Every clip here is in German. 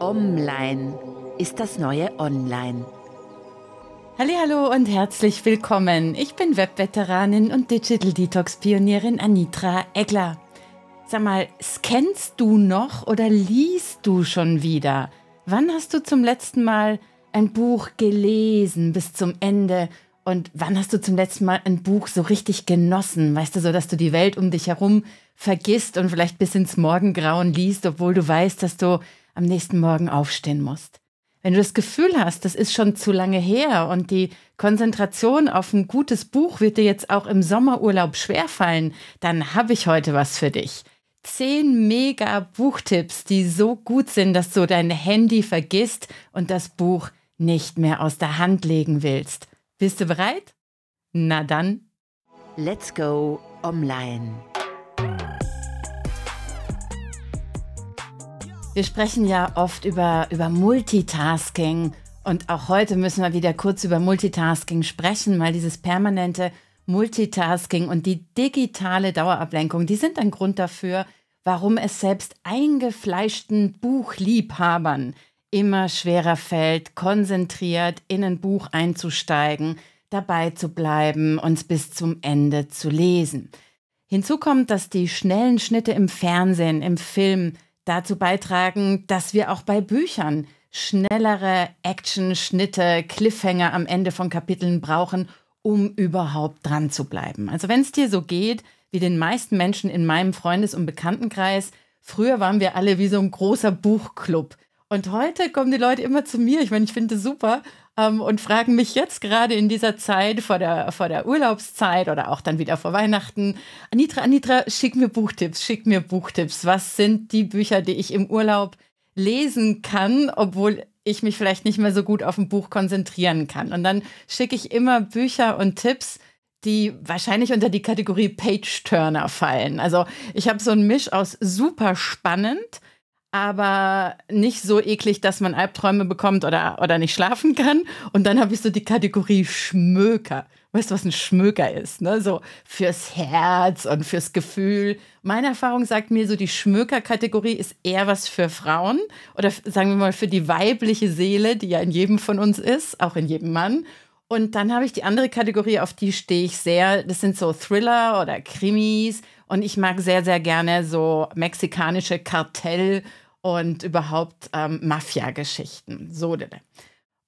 Online ist das neue Online. Hallo und herzlich willkommen. Ich bin Webveteranin und Digital Detox Pionierin Anitra Egler. Sag mal, scannst du noch oder liest du schon wieder? Wann hast du zum letzten Mal ein Buch gelesen bis zum Ende? Und wann hast du zum letzten Mal ein Buch so richtig genossen? Weißt du, so dass du die Welt um dich herum vergisst und vielleicht bis ins Morgengrauen liest, obwohl du weißt, dass du am nächsten Morgen aufstehen musst. Wenn du das Gefühl hast, das ist schon zu lange her und die Konzentration auf ein gutes Buch wird dir jetzt auch im Sommerurlaub schwerfallen, dann habe ich heute was für dich. Zehn mega Buchtipps, die so gut sind, dass du dein Handy vergisst und das Buch nicht mehr aus der Hand legen willst. Bist du bereit? Na dann. Let's go online. Wir sprechen ja oft über, über Multitasking und auch heute müssen wir wieder kurz über Multitasking sprechen, weil dieses permanente Multitasking und die digitale Dauerablenkung, die sind ein Grund dafür, warum es selbst eingefleischten Buchliebhabern immer schwerer fällt, konzentriert in ein Buch einzusteigen, dabei zu bleiben und bis zum Ende zu lesen. Hinzu kommt, dass die schnellen Schnitte im Fernsehen, im Film, dazu beitragen, dass wir auch bei Büchern schnellere Action-Schnitte, Cliffhanger am Ende von Kapiteln brauchen, um überhaupt dran zu bleiben. Also wenn es dir so geht, wie den meisten Menschen in meinem Freundes- und Bekanntenkreis, früher waren wir alle wie so ein großer Buchclub. Und heute kommen die Leute immer zu mir, ich meine, ich finde das super, ähm, und fragen mich jetzt gerade in dieser Zeit vor der, vor der Urlaubszeit oder auch dann wieder vor Weihnachten, Anitra, Anitra, schick mir Buchtipps, schick mir Buchtipps. Was sind die Bücher, die ich im Urlaub lesen kann, obwohl ich mich vielleicht nicht mehr so gut auf ein Buch konzentrieren kann. Und dann schicke ich immer Bücher und Tipps, die wahrscheinlich unter die Kategorie Page-Turner fallen. Also ich habe so einen Misch aus super spannend, aber nicht so eklig, dass man Albträume bekommt oder, oder nicht schlafen kann. Und dann habe ich so die Kategorie Schmöker. Weißt du, was ein Schmöker ist? Ne? So fürs Herz und fürs Gefühl. Meine Erfahrung sagt mir so, die Schmöker-Kategorie ist eher was für Frauen oder sagen wir mal für die weibliche Seele, die ja in jedem von uns ist, auch in jedem Mann. Und dann habe ich die andere Kategorie, auf die stehe ich sehr. Das sind so Thriller oder Krimis. Und ich mag sehr, sehr gerne so mexikanische Kartell- und überhaupt ähm, Mafia-Geschichten. So,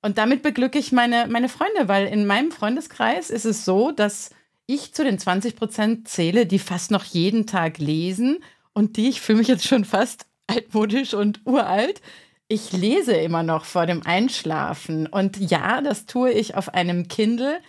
und damit beglücke ich meine, meine Freunde, weil in meinem Freundeskreis ist es so, dass ich zu den 20 Prozent zähle, die fast noch jeden Tag lesen und die, ich fühle mich jetzt schon fast altmodisch und uralt, ich lese immer noch vor dem Einschlafen. Und ja, das tue ich auf einem Kindle.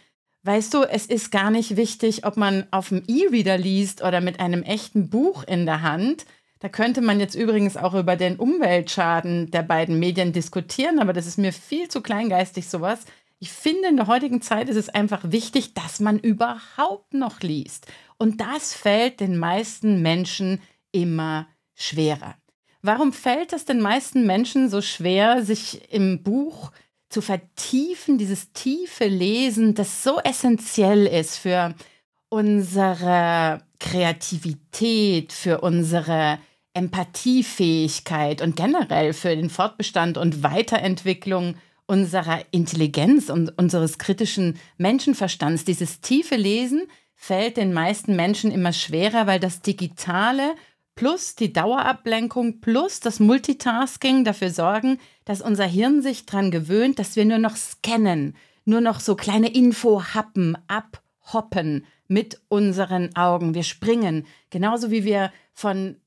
Weißt du, es ist gar nicht wichtig, ob man auf dem E-Reader liest oder mit einem echten Buch in der Hand. Da könnte man jetzt übrigens auch über den Umweltschaden der beiden Medien diskutieren, aber das ist mir viel zu kleingeistig sowas. Ich finde, in der heutigen Zeit ist es einfach wichtig, dass man überhaupt noch liest. Und das fällt den meisten Menschen immer schwerer. Warum fällt es den meisten Menschen so schwer, sich im Buch zu vertiefen, dieses tiefe Lesen, das so essentiell ist für unsere Kreativität, für unsere Empathiefähigkeit und generell für den Fortbestand und Weiterentwicklung unserer Intelligenz und unseres kritischen Menschenverstands. Dieses tiefe Lesen fällt den meisten Menschen immer schwerer, weil das Digitale plus die Dauerablenkung plus das Multitasking dafür sorgen, dass unser Hirn sich daran gewöhnt, dass wir nur noch scannen, nur noch so kleine Infohappen abhoppen mit unseren Augen. Wir springen, genauso wie wir von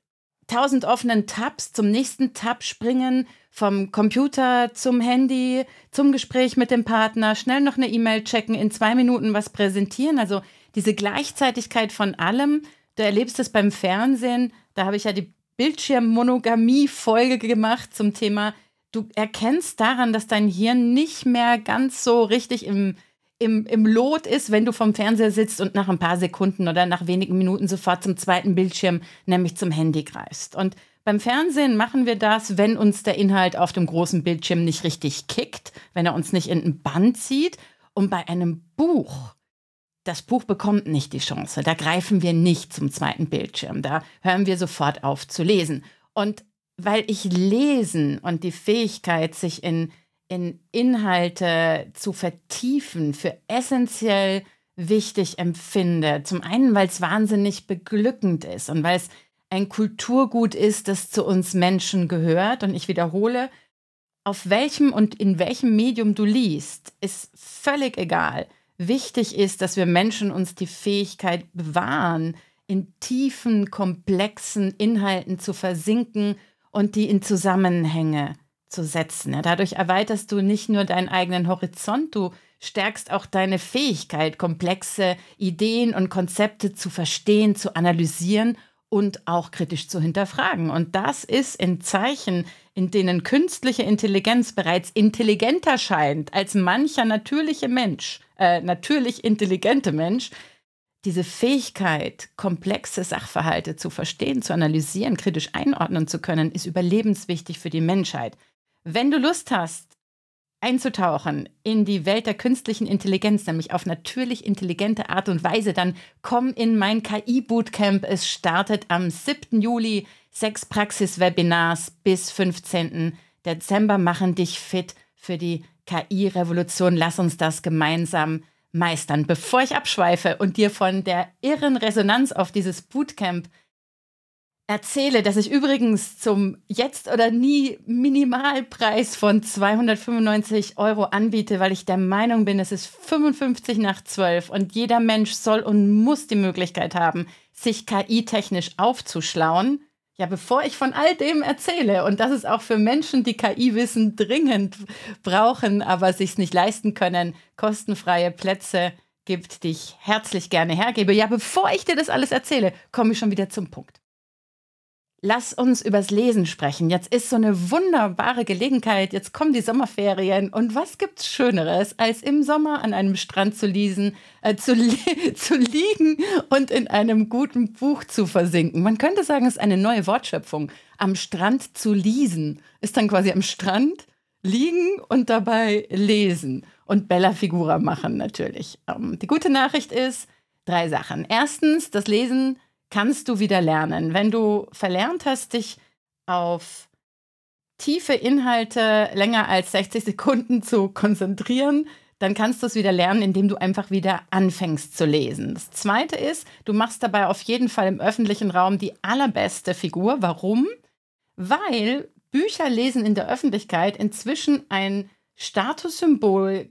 tausend offenen Tabs zum nächsten Tab springen, vom Computer zum Handy, zum Gespräch mit dem Partner, schnell noch eine E-Mail checken, in zwei Minuten was präsentieren. Also diese Gleichzeitigkeit von allem. Du erlebst es beim Fernsehen. Da habe ich ja die Bildschirmmonogamie-Folge gemacht zum Thema. Du erkennst daran, dass dein Hirn nicht mehr ganz so richtig im im, im Lot ist, wenn du vom Fernseher sitzt und nach ein paar Sekunden oder nach wenigen Minuten sofort zum zweiten Bildschirm, nämlich zum Handy greifst. Und beim Fernsehen machen wir das, wenn uns der Inhalt auf dem großen Bildschirm nicht richtig kickt, wenn er uns nicht in ein Band zieht. Und bei einem Buch, das Buch bekommt nicht die Chance. Da greifen wir nicht zum zweiten Bildschirm. Da hören wir sofort auf zu lesen. Und weil ich Lesen und die Fähigkeit, sich in, in Inhalte zu vertiefen, für essentiell wichtig empfinde. Zum einen, weil es wahnsinnig beglückend ist und weil es ein Kulturgut ist, das zu uns Menschen gehört. Und ich wiederhole, auf welchem und in welchem Medium du liest, ist völlig egal. Wichtig ist, dass wir Menschen uns die Fähigkeit bewahren, in tiefen, komplexen Inhalten zu versinken und die in Zusammenhänge zu setzen. Dadurch erweiterst du nicht nur deinen eigenen Horizont, du stärkst auch deine Fähigkeit, komplexe Ideen und Konzepte zu verstehen, zu analysieren und auch kritisch zu hinterfragen. Und das ist in Zeichen, in denen künstliche Intelligenz bereits intelligenter scheint als mancher natürliche Mensch, äh, natürlich intelligente Mensch, diese Fähigkeit, komplexe Sachverhalte zu verstehen, zu analysieren, kritisch einordnen zu können, ist überlebenswichtig für die Menschheit. Wenn du Lust hast, einzutauchen in die Welt der künstlichen Intelligenz, nämlich auf natürlich intelligente Art und Weise, dann komm in mein KI-Bootcamp. Es startet am 7. Juli. Sechs Praxis-Webinars bis 15. Dezember machen dich fit für die KI-Revolution. Lass uns das gemeinsam meistern. Bevor ich abschweife und dir von der irren Resonanz auf dieses Bootcamp erzähle, dass ich übrigens zum Jetzt oder nie Minimalpreis von 295 Euro anbiete, weil ich der Meinung bin, es ist 55 nach 12 und jeder Mensch soll und muss die Möglichkeit haben, sich KI-technisch aufzuschlauen. Ja, bevor ich von all dem erzähle, und das ist auch für Menschen, die KI-Wissen dringend brauchen, aber sich nicht leisten können, kostenfreie Plätze gibt, die ich herzlich gerne hergebe. Ja, bevor ich dir das alles erzähle, komme ich schon wieder zum Punkt. Lass uns übers Lesen sprechen. Jetzt ist so eine wunderbare Gelegenheit. Jetzt kommen die Sommerferien. Und was gibt's Schöneres, als im Sommer an einem Strand zu lesen, äh, zu, li zu liegen und in einem guten Buch zu versinken? Man könnte sagen, es ist eine neue Wortschöpfung. Am Strand zu lesen ist dann quasi am Strand liegen und dabei lesen und Bella Figura machen natürlich. Ähm, die gute Nachricht ist drei Sachen. Erstens, das Lesen kannst du wieder lernen. Wenn du verlernt hast, dich auf tiefe Inhalte länger als 60 Sekunden zu konzentrieren, dann kannst du es wieder lernen, indem du einfach wieder anfängst zu lesen. Das Zweite ist, du machst dabei auf jeden Fall im öffentlichen Raum die allerbeste Figur. Warum? Weil Bücher lesen in der Öffentlichkeit inzwischen ein Statussymbol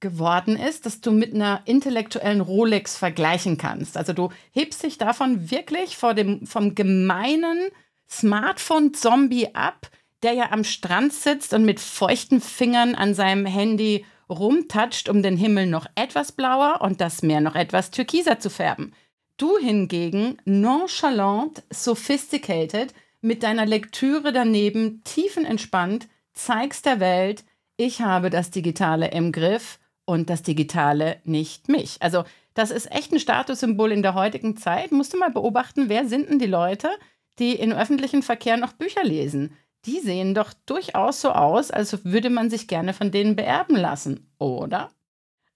geworden ist, dass du mit einer intellektuellen Rolex vergleichen kannst. Also du hebst dich davon wirklich vor dem, vom gemeinen Smartphone-Zombie ab, der ja am Strand sitzt und mit feuchten Fingern an seinem Handy rumtatscht, um den Himmel noch etwas blauer und das Meer noch etwas türkiser zu färben. Du hingegen, nonchalant, sophisticated, mit deiner Lektüre daneben tiefenentspannt, zeigst der Welt, ich habe das Digitale im Griff und das Digitale nicht mich. Also das ist echt ein Statussymbol in der heutigen Zeit. Musst du mal beobachten, wer sind denn die Leute, die im öffentlichen Verkehr noch Bücher lesen? Die sehen doch durchaus so aus, als würde man sich gerne von denen beerben lassen, oder?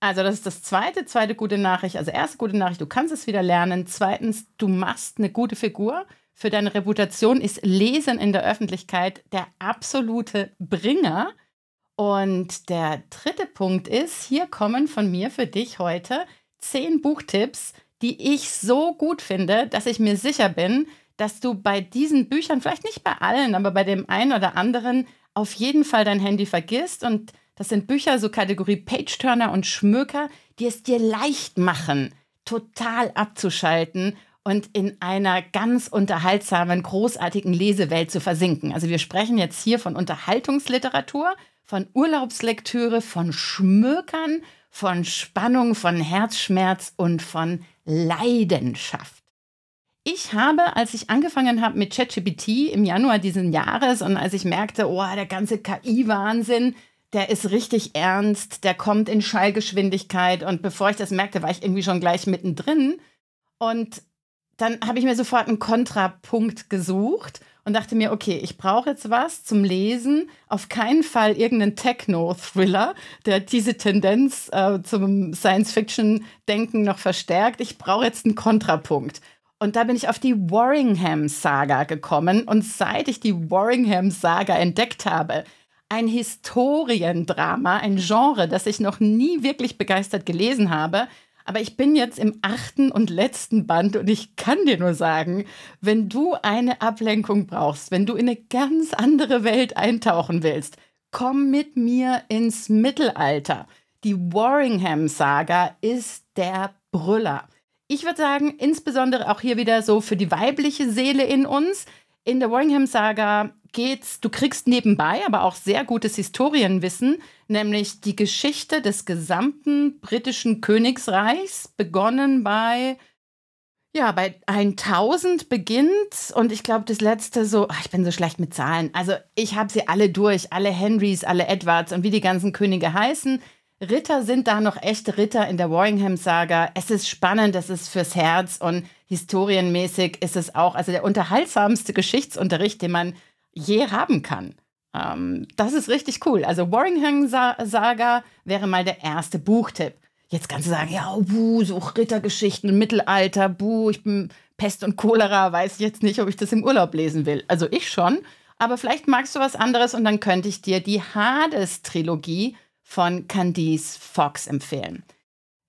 Also das ist das zweite, zweite gute Nachricht. Also erste gute Nachricht, du kannst es wieder lernen. Zweitens, du machst eine gute Figur. Für deine Reputation ist Lesen in der Öffentlichkeit der absolute Bringer. Und der dritte Punkt ist, hier kommen von mir für dich heute zehn Buchtipps, die ich so gut finde, dass ich mir sicher bin, dass du bei diesen Büchern, vielleicht nicht bei allen, aber bei dem einen oder anderen, auf jeden Fall dein Handy vergisst. Und das sind Bücher, so Kategorie Page-Turner und Schmöker, die es dir leicht machen, total abzuschalten und in einer ganz unterhaltsamen, großartigen Lesewelt zu versinken. Also wir sprechen jetzt hier von Unterhaltungsliteratur von Urlaubslektüre, von Schmökern, von Spannung, von Herzschmerz und von Leidenschaft. Ich habe, als ich angefangen habe mit ChatGPT im Januar diesen Jahres und als ich merkte, oh, der ganze KI-Wahnsinn, der ist richtig ernst, der kommt in Schallgeschwindigkeit und bevor ich das merkte, war ich irgendwie schon gleich mittendrin und dann habe ich mir sofort einen Kontrapunkt gesucht und dachte mir, okay, ich brauche jetzt was zum Lesen, auf keinen Fall irgendeinen Techno-Thriller, der diese Tendenz äh, zum Science-Fiction-Denken noch verstärkt. Ich brauche jetzt einen Kontrapunkt. Und da bin ich auf die Warringham-Saga gekommen. Und seit ich die Warringham-Saga entdeckt habe, ein Historiendrama, ein Genre, das ich noch nie wirklich begeistert gelesen habe, aber ich bin jetzt im achten und letzten Band und ich kann dir nur sagen, wenn du eine Ablenkung brauchst, wenn du in eine ganz andere Welt eintauchen willst, komm mit mir ins Mittelalter. Die Warringham-Saga ist der Brüller. Ich würde sagen, insbesondere auch hier wieder so für die weibliche Seele in uns. In der Warringham-Saga geht's, du kriegst nebenbei aber auch sehr gutes Historienwissen, nämlich die Geschichte des gesamten britischen Königsreichs, begonnen bei ja, bei 1000 beginnt und ich glaube, das letzte so, ach, ich bin so schlecht mit Zahlen. Also, ich habe sie alle durch, alle Henrys, alle Edwards und wie die ganzen Könige heißen. Ritter sind da noch echte Ritter in der Warringham-Saga. Es ist spannend, es ist fürs Herz und historienmäßig ist es auch, also der unterhaltsamste Geschichtsunterricht, den man je haben kann. Ähm, das ist richtig cool. Also Warringham-Saga wäre mal der erste Buchtipp. Jetzt kannst du sagen, ja, buh, so Rittergeschichten, Mittelalter, buh, ich bin Pest und Cholera, weiß ich jetzt nicht, ob ich das im Urlaub lesen will. Also ich schon, aber vielleicht magst du was anderes und dann könnte ich dir die Hades-Trilogie von Candice Fox empfehlen.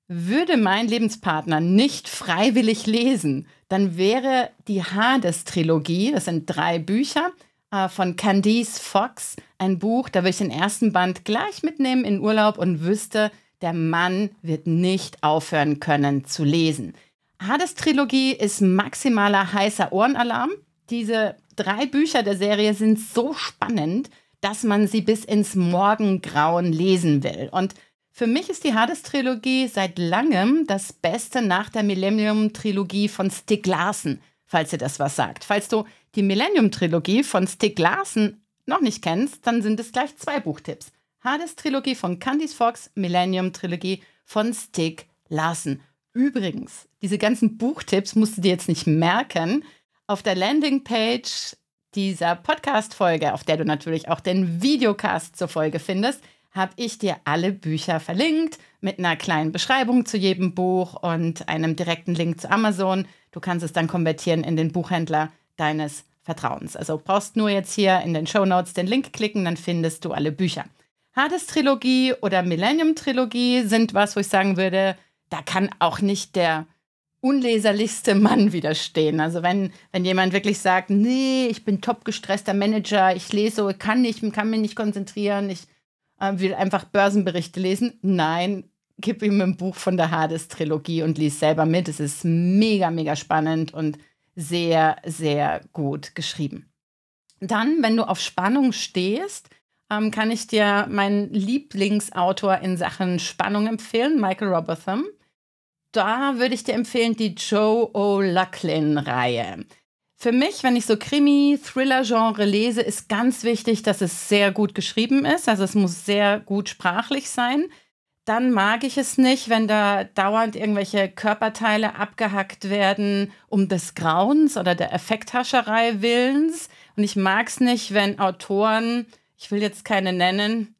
Würde mein Lebenspartner nicht freiwillig lesen, dann wäre die Hades-Trilogie, das sind drei Bücher, äh, von Candice Fox, ein Buch, da würde ich den ersten Band gleich mitnehmen in Urlaub und wüsste, der Mann wird nicht aufhören können zu lesen. Hades-Trilogie ist maximaler heißer Ohrenalarm. Diese drei Bücher der Serie sind so spannend, dass man sie bis ins Morgengrauen lesen will. Und für mich ist die Hades-Trilogie seit langem das Beste nach der Millennium-Trilogie von Stieg Larsen, falls ihr das was sagt. Falls du die Millennium-Trilogie von Stieg Larsen noch nicht kennst, dann sind es gleich zwei Buchtipps. Hades-Trilogie von Candice Fox, Millennium-Trilogie von Stieg Larsen. Übrigens, diese ganzen Buchtipps musst du dir jetzt nicht merken. Auf der Landingpage dieser Podcast-Folge, auf der du natürlich auch den Videocast zur Folge findest, habe ich dir alle Bücher verlinkt mit einer kleinen Beschreibung zu jedem Buch und einem direkten Link zu Amazon. Du kannst es dann konvertieren in den Buchhändler deines Vertrauens. Also brauchst nur jetzt hier in den Show Notes den Link klicken, dann findest du alle Bücher. Hades Trilogie oder Millennium Trilogie sind was, wo ich sagen würde, da kann auch nicht der unleserlichste Mann widerstehen. Also wenn, wenn jemand wirklich sagt, nee, ich bin top gestresster Manager, ich lese, kann nicht, kann mich nicht konzentrieren, ich äh, will einfach Börsenberichte lesen. Nein, gib ihm ein Buch von der Hades-Trilogie und lies selber mit. Es ist mega, mega spannend und sehr, sehr gut geschrieben. Dann, wenn du auf Spannung stehst, ähm, kann ich dir meinen Lieblingsautor in Sachen Spannung empfehlen, Michael Robotham. Da würde ich dir empfehlen die Joe O'Loughlin-Reihe. Für mich, wenn ich so Krimi-Thriller-Genre lese, ist ganz wichtig, dass es sehr gut geschrieben ist. Also es muss sehr gut sprachlich sein dann mag ich es nicht, wenn da dauernd irgendwelche Körperteile abgehackt werden um des Grauens oder der Effekthascherei willens. Und ich mag es nicht, wenn Autoren, ich will jetzt keine nennen,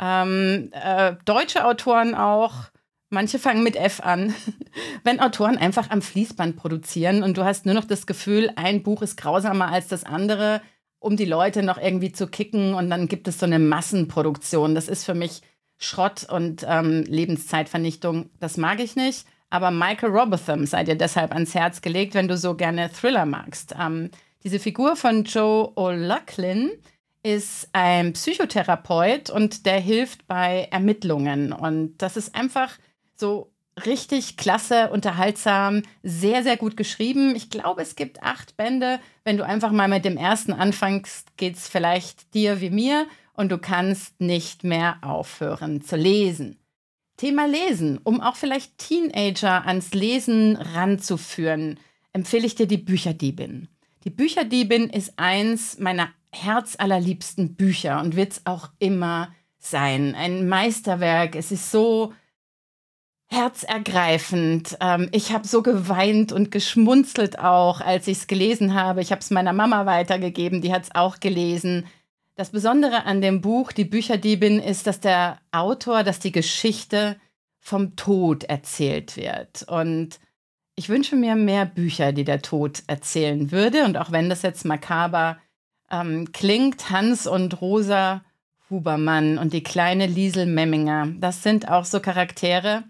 ähm, äh, deutsche Autoren auch, manche fangen mit F an, wenn Autoren einfach am Fließband produzieren und du hast nur noch das Gefühl, ein Buch ist grausamer als das andere, um die Leute noch irgendwie zu kicken und dann gibt es so eine Massenproduktion. Das ist für mich Schrott und ähm, Lebenszeitvernichtung, das mag ich nicht. Aber Michael Robotham sei dir deshalb ans Herz gelegt, wenn du so gerne Thriller magst. Ähm, diese Figur von Joe O'Loughlin ist ein Psychotherapeut und der hilft bei Ermittlungen. Und das ist einfach so richtig klasse, unterhaltsam, sehr, sehr gut geschrieben. Ich glaube, es gibt acht Bände. Wenn du einfach mal mit dem ersten anfängst, geht es vielleicht dir wie mir und du kannst nicht mehr aufhören zu lesen. Thema Lesen, um auch vielleicht Teenager ans Lesen ranzuführen, empfehle ich dir die Bücherdiebin. Die Bücherdiebin ist eins meiner herzallerliebsten Bücher und wird es auch immer sein. Ein Meisterwerk. Es ist so herzergreifend. Ähm, ich habe so geweint und geschmunzelt auch, als ich es gelesen habe. Ich habe es meiner Mama weitergegeben, die hat es auch gelesen. Das Besondere an dem Buch Die Bücherdiebin ist, dass der Autor, dass die Geschichte vom Tod erzählt wird. Und ich wünsche mir mehr Bücher, die der Tod erzählen würde. Und auch wenn das jetzt makaber ähm, klingt, Hans und Rosa Hubermann und die kleine Liesel Memminger, das sind auch so Charaktere,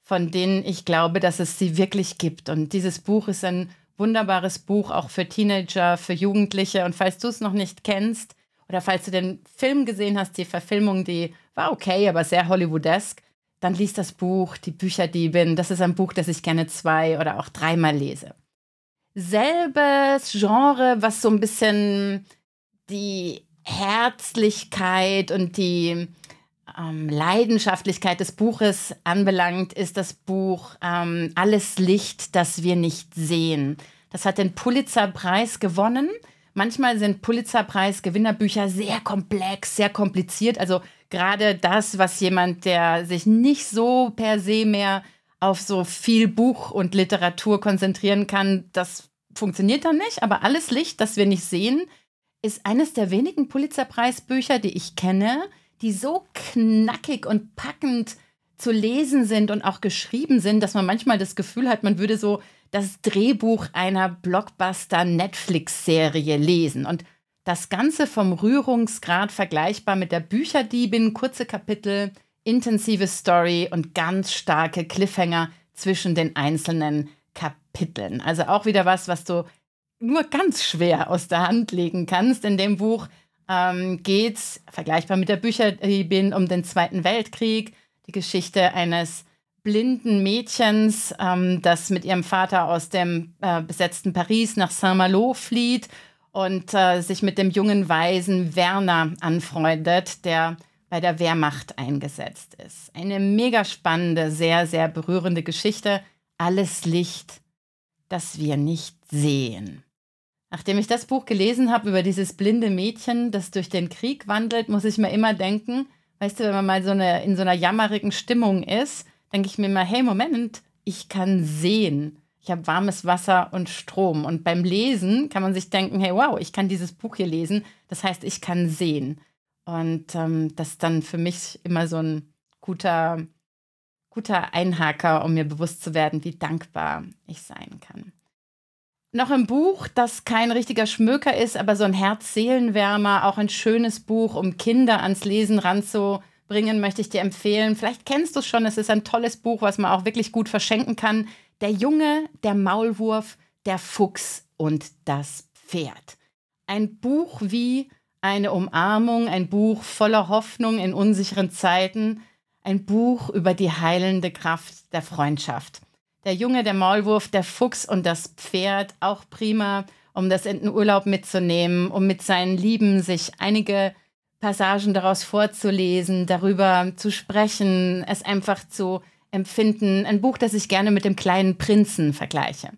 von denen ich glaube, dass es sie wirklich gibt. Und dieses Buch ist ein wunderbares Buch auch für Teenager, für Jugendliche. Und falls du es noch nicht kennst oder falls du den Film gesehen hast, die Verfilmung, die war okay, aber sehr Hollywoodesk, dann liest das Buch Die Bücherdiebin. Das ist ein Buch, das ich gerne zwei oder auch dreimal lese. Selbes Genre, was so ein bisschen die Herzlichkeit und die ähm, Leidenschaftlichkeit des Buches anbelangt, ist das Buch ähm, Alles Licht, das wir nicht sehen. Das hat den Pulitzerpreis gewonnen. Manchmal sind Pulitzerpreis-Gewinnerbücher sehr komplex, sehr kompliziert. Also gerade das, was jemand, der sich nicht so per se mehr auf so viel Buch und Literatur konzentrieren kann, das funktioniert dann nicht. Aber alles Licht, das wir nicht sehen, ist eines der wenigen Pulitzerpreisbücher, die ich kenne, die so knackig und packend zu lesen sind und auch geschrieben sind, dass man manchmal das Gefühl hat, man würde so das Drehbuch einer Blockbuster-Netflix-Serie lesen. Und das Ganze vom Rührungsgrad vergleichbar mit der Bücherdiebin, kurze Kapitel, intensive Story und ganz starke Cliffhanger zwischen den einzelnen Kapiteln. Also auch wieder was, was du nur ganz schwer aus der Hand legen kannst. In dem Buch ähm, geht es, vergleichbar mit der Bücherdiebin, um den Zweiten Weltkrieg, die Geschichte eines blinden Mädchens, ähm, das mit ihrem Vater aus dem äh, besetzten Paris nach Saint-Malo flieht und äh, sich mit dem jungen Weisen Werner anfreundet, der bei der Wehrmacht eingesetzt ist. Eine mega spannende, sehr, sehr berührende Geschichte. Alles Licht, das wir nicht sehen. Nachdem ich das Buch gelesen habe über dieses blinde Mädchen, das durch den Krieg wandelt, muss ich mir immer denken, weißt du, wenn man mal so eine, in so einer jammerigen Stimmung ist, denke ich mir immer, hey, Moment, ich kann sehen. Ich habe warmes Wasser und Strom. Und beim Lesen kann man sich denken, hey, wow, ich kann dieses Buch hier lesen. Das heißt, ich kann sehen. Und ähm, das ist dann für mich immer so ein guter, guter Einhaker, um mir bewusst zu werden, wie dankbar ich sein kann. Noch ein Buch, das kein richtiger Schmöker ist, aber so ein Herz-Seelenwärmer, auch ein schönes Buch, um Kinder ans Lesen ranzubringen, möchte ich dir empfehlen. Vielleicht kennst du es schon, es ist ein tolles Buch, was man auch wirklich gut verschenken kann. Der Junge, der Maulwurf, der Fuchs und das Pferd. Ein Buch wie eine Umarmung, ein Buch voller Hoffnung in unsicheren Zeiten, ein Buch über die heilende Kraft der Freundschaft. Der Junge, der Maulwurf, der Fuchs und das Pferd, auch prima, um das in den Urlaub mitzunehmen, um mit seinen Lieben sich einige Passagen daraus vorzulesen, darüber zu sprechen, es einfach zu empfinden. Ein Buch, das ich gerne mit dem kleinen Prinzen vergleiche.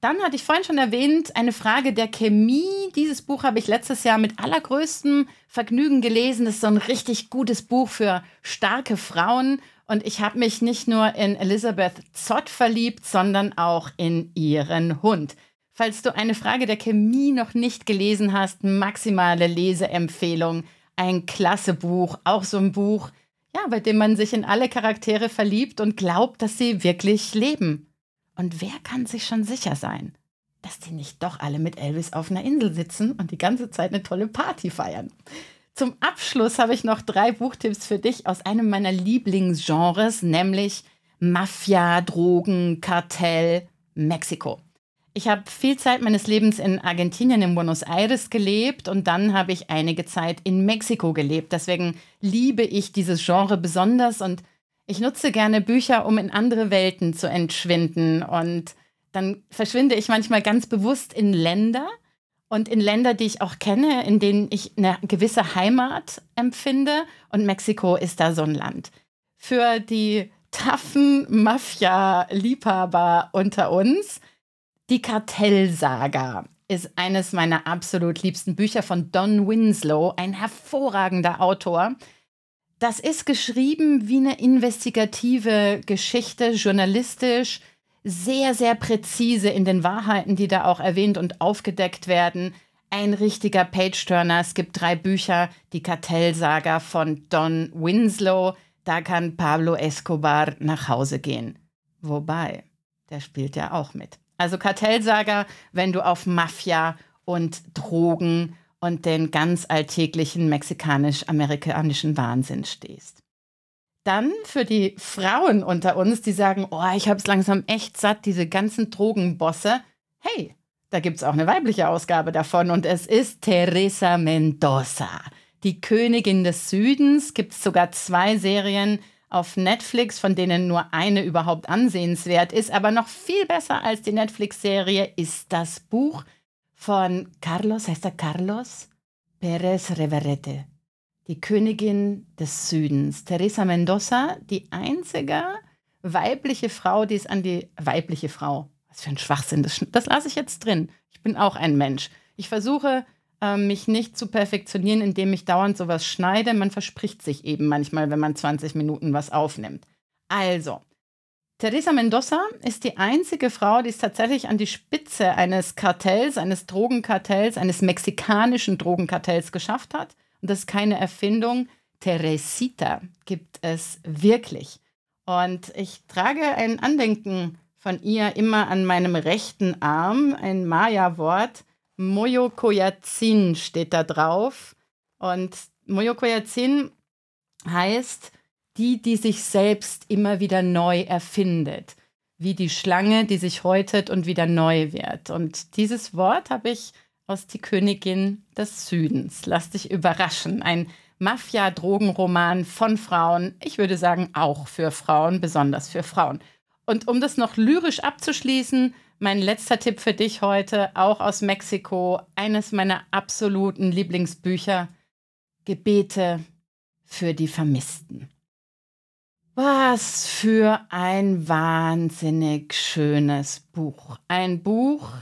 Dann hatte ich vorhin schon erwähnt, eine Frage der Chemie. Dieses Buch habe ich letztes Jahr mit allergrößtem Vergnügen gelesen. Das ist so ein richtig gutes Buch für starke Frauen. Und ich habe mich nicht nur in Elizabeth Zott verliebt, sondern auch in ihren Hund. Falls du eine Frage der Chemie noch nicht gelesen hast, maximale Leseempfehlung. Ein klasse Buch, auch so ein Buch, ja, bei dem man sich in alle Charaktere verliebt und glaubt, dass sie wirklich leben. Und wer kann sich schon sicher sein, dass die nicht doch alle mit Elvis auf einer Insel sitzen und die ganze Zeit eine tolle Party feiern? Zum Abschluss habe ich noch drei Buchtipps für dich aus einem meiner Lieblingsgenres, nämlich Mafia, Drogen, Kartell, Mexiko. Ich habe viel Zeit meines Lebens in Argentinien, in Buenos Aires gelebt und dann habe ich einige Zeit in Mexiko gelebt. Deswegen liebe ich dieses Genre besonders und ich nutze gerne Bücher, um in andere Welten zu entschwinden. Und dann verschwinde ich manchmal ganz bewusst in Länder, und in Länder, die ich auch kenne, in denen ich eine gewisse Heimat empfinde. Und Mexiko ist da so ein Land. Für die taffen Mafia-Liebhaber unter uns, die Kartellsaga ist eines meiner absolut liebsten Bücher von Don Winslow, ein hervorragender Autor. Das ist geschrieben wie eine investigative Geschichte, journalistisch, sehr, sehr präzise in den Wahrheiten, die da auch erwähnt und aufgedeckt werden. Ein richtiger Page-Turner. Es gibt drei Bücher, die Kartellsaga von Don Winslow. Da kann Pablo Escobar nach Hause gehen. Wobei, der spielt ja auch mit. Also Kartellsager, wenn du auf Mafia und Drogen und den ganz alltäglichen mexikanisch-amerikanischen Wahnsinn stehst. Dann für die Frauen unter uns, die sagen, oh, ich habe es langsam echt satt, diese ganzen Drogenbosse. Hey, da gibt es auch eine weibliche Ausgabe davon und es ist Teresa Mendoza. Die Königin des Südens gibt es sogar zwei Serien auf Netflix, von denen nur eine überhaupt ansehenswert ist. Aber noch viel besser als die Netflix-Serie ist das Buch von Carlos, heißt er Carlos? Pérez Reverete. Die Königin des Südens. Teresa Mendoza, die einzige weibliche Frau, die es an die weibliche Frau. Was für ein Schwachsinn, das, das lasse ich jetzt drin. Ich bin auch ein Mensch. Ich versuche mich nicht zu perfektionieren, indem ich dauernd sowas schneide. Man verspricht sich eben manchmal, wenn man 20 Minuten was aufnimmt. Also, Teresa Mendoza ist die einzige Frau, die es tatsächlich an die Spitze eines Kartells, eines Drogenkartells, eines mexikanischen Drogenkartells geschafft hat. Und das ist keine Erfindung. Teresita gibt es wirklich. Und ich trage ein Andenken von ihr immer an meinem rechten Arm, ein Maya-Wort, Moyokoyazin steht da drauf. Und Moyokoyazin heißt die, die sich selbst immer wieder neu erfindet. Wie die Schlange, die sich häutet und wieder neu wird. Und dieses Wort habe ich aus Die Königin des Südens. Lass dich überraschen. Ein Mafia-Drogenroman von Frauen. Ich würde sagen, auch für Frauen, besonders für Frauen. Und um das noch lyrisch abzuschließen, mein letzter Tipp für dich heute, auch aus Mexiko, eines meiner absoluten Lieblingsbücher, Gebete für die Vermissten. Was für ein wahnsinnig schönes Buch. Ein Buch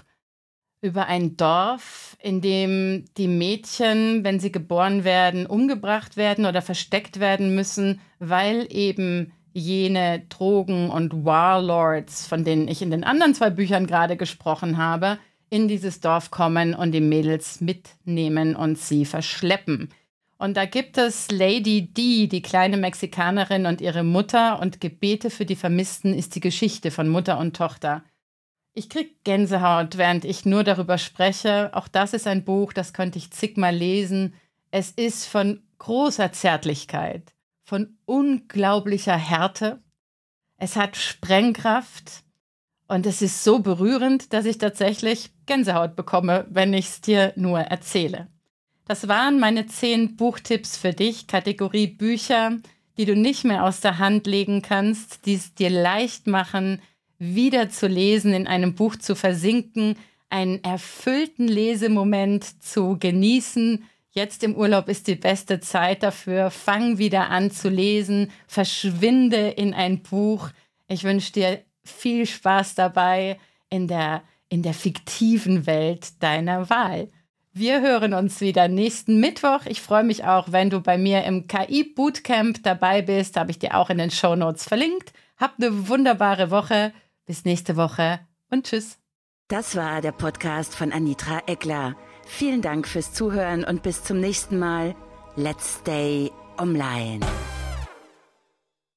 über ein Dorf, in dem die Mädchen, wenn sie geboren werden, umgebracht werden oder versteckt werden müssen, weil eben jene Drogen- und Warlords, von denen ich in den anderen zwei Büchern gerade gesprochen habe, in dieses Dorf kommen und die Mädels mitnehmen und sie verschleppen. Und da gibt es Lady D, die kleine Mexikanerin und ihre Mutter und Gebete für die Vermissten ist die Geschichte von Mutter und Tochter. Ich krieg Gänsehaut, während ich nur darüber spreche. Auch das ist ein Buch, das könnte ich zigmal lesen. Es ist von großer Zärtlichkeit von unglaublicher Härte. Es hat Sprengkraft und es ist so berührend, dass ich tatsächlich Gänsehaut bekomme, wenn ich es dir nur erzähle. Das waren meine zehn Buchtipps für dich, Kategorie Bücher, die du nicht mehr aus der Hand legen kannst, die es dir leicht machen, wieder zu lesen, in einem Buch zu versinken, einen erfüllten Lesemoment zu genießen, Jetzt im Urlaub ist die beste Zeit dafür. Fang wieder an zu lesen, verschwinde in ein Buch. Ich wünsche dir viel Spaß dabei in der, in der fiktiven Welt deiner Wahl. Wir hören uns wieder nächsten Mittwoch. Ich freue mich auch, wenn du bei mir im KI Bootcamp dabei bist. Habe ich dir auch in den Show Notes verlinkt. Hab eine wunderbare Woche. Bis nächste Woche und tschüss. Das war der Podcast von Anitra Eckler. Vielen Dank fürs Zuhören und bis zum nächsten Mal. Let's stay online.